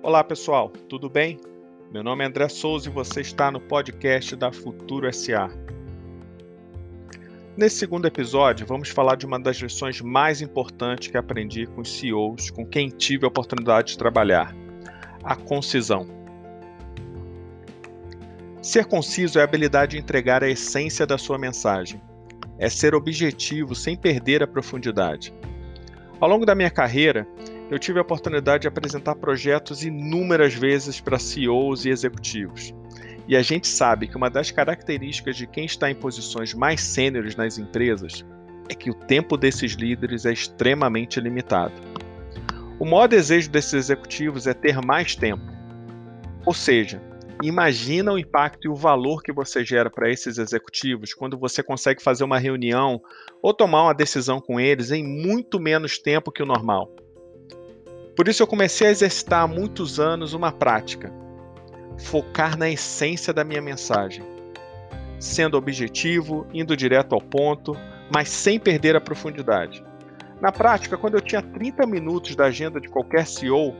Olá pessoal, tudo bem? Meu nome é André Souza e você está no podcast da Futuro SA. Nesse segundo episódio, vamos falar de uma das lições mais importantes que aprendi com os CEOs com quem tive a oportunidade de trabalhar: a concisão. Ser conciso é a habilidade de entregar a essência da sua mensagem. É ser objetivo sem perder a profundidade. Ao longo da minha carreira, eu tive a oportunidade de apresentar projetos inúmeras vezes para CEOs e executivos. E a gente sabe que uma das características de quem está em posições mais sêniores nas empresas é que o tempo desses líderes é extremamente limitado. O maior desejo desses executivos é ter mais tempo. Ou seja, imagina o impacto e o valor que você gera para esses executivos quando você consegue fazer uma reunião ou tomar uma decisão com eles em muito menos tempo que o normal. Por isso eu comecei a exercitar há muitos anos uma prática: focar na essência da minha mensagem, sendo objetivo, indo direto ao ponto, mas sem perder a profundidade. Na prática, quando eu tinha 30 minutos da agenda de qualquer CEO,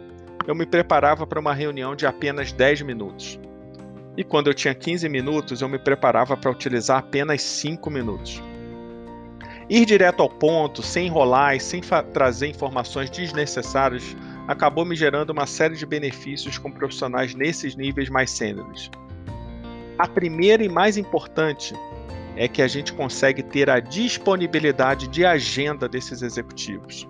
eu me preparava para uma reunião de apenas 10 minutos. E quando eu tinha 15 minutos, eu me preparava para utilizar apenas 5 minutos. Ir direto ao ponto, sem enrolar e sem trazer informações desnecessárias, acabou me gerando uma série de benefícios com profissionais nesses níveis mais sêniores. A primeira e mais importante é que a gente consegue ter a disponibilidade de agenda desses executivos.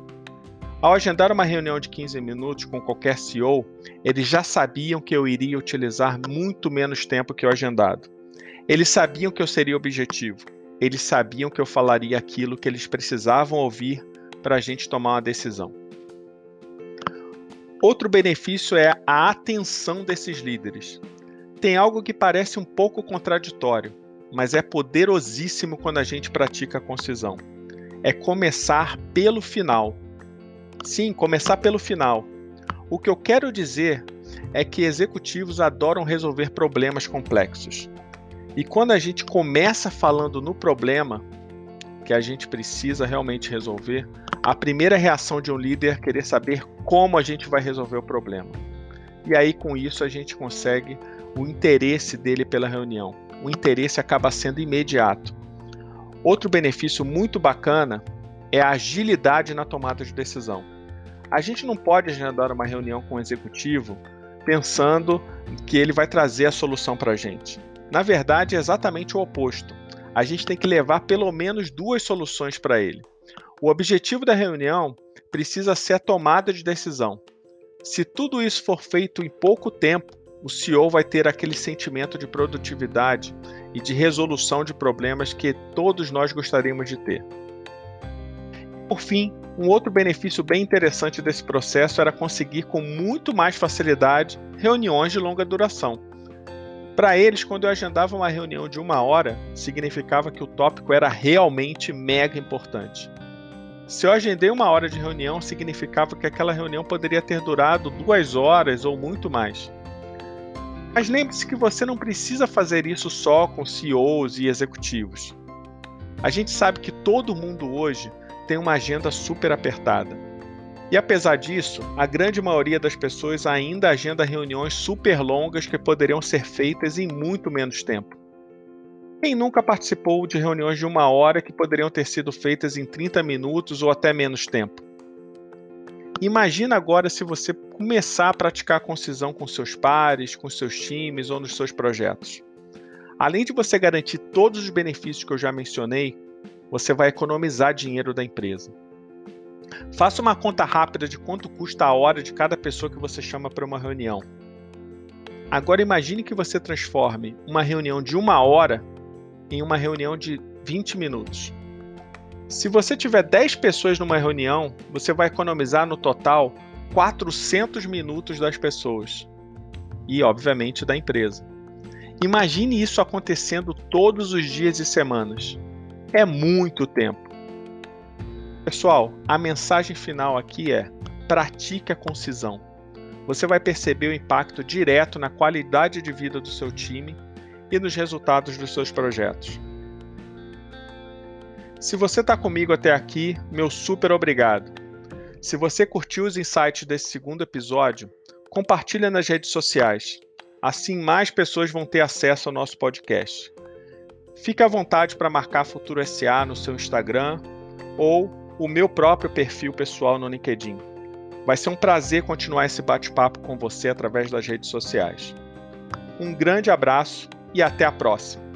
Ao agendar uma reunião de 15 minutos com qualquer CEO, eles já sabiam que eu iria utilizar muito menos tempo que o agendado. Eles sabiam que eu seria objetivo. Eles sabiam que eu falaria aquilo que eles precisavam ouvir para a gente tomar uma decisão. Outro benefício é a atenção desses líderes. Tem algo que parece um pouco contraditório, mas é poderosíssimo quando a gente pratica a concisão. É começar pelo final. Sim, começar pelo final. O que eu quero dizer é que executivos adoram resolver problemas complexos. E quando a gente começa falando no problema que a gente precisa realmente resolver, a primeira reação de um líder é querer saber como a gente vai resolver o problema. E aí, com isso, a gente consegue o interesse dele pela reunião. O interesse acaba sendo imediato. Outro benefício muito bacana é a agilidade na tomada de decisão. A gente não pode agendar uma reunião com o executivo pensando que ele vai trazer a solução para a gente. Na verdade, é exatamente o oposto. A gente tem que levar pelo menos duas soluções para ele. O objetivo da reunião precisa ser a tomada de decisão. Se tudo isso for feito em pouco tempo, o CEO vai ter aquele sentimento de produtividade e de resolução de problemas que todos nós gostaríamos de ter. Por fim, um outro benefício bem interessante desse processo era conseguir com muito mais facilidade reuniões de longa duração. Para eles, quando eu agendava uma reunião de uma hora, significava que o tópico era realmente mega importante. Se eu agendei uma hora de reunião, significava que aquela reunião poderia ter durado duas horas ou muito mais. Mas lembre-se que você não precisa fazer isso só com CEOs e executivos. A gente sabe que todo mundo hoje tem uma agenda super apertada. E apesar disso, a grande maioria das pessoas ainda agenda reuniões super longas que poderiam ser feitas em muito menos tempo. Quem nunca participou de reuniões de uma hora que poderiam ter sido feitas em 30 minutos ou até menos tempo? Imagina agora se você começar a praticar concisão com seus pares, com seus times ou nos seus projetos. Além de você garantir todos os benefícios que eu já mencionei, você vai economizar dinheiro da empresa. Faça uma conta rápida de quanto custa a hora de cada pessoa que você chama para uma reunião. Agora imagine que você transforme uma reunião de uma hora em uma reunião de 20 minutos. Se você tiver 10 pessoas numa reunião, você vai economizar no total 400 minutos das pessoas e, obviamente, da empresa. Imagine isso acontecendo todos os dias e semanas. É muito tempo. Pessoal, a mensagem final aqui é: pratique a concisão. Você vai perceber o impacto direto na qualidade de vida do seu time e nos resultados dos seus projetos. Se você está comigo até aqui, meu super obrigado. Se você curtiu os insights desse segundo episódio, Compartilha nas redes sociais. Assim mais pessoas vão ter acesso ao nosso podcast. Fique à vontade para marcar Futuro SA no seu Instagram ou o meu próprio perfil pessoal no LinkedIn. Vai ser um prazer continuar esse bate-papo com você através das redes sociais. Um grande abraço e até a próxima!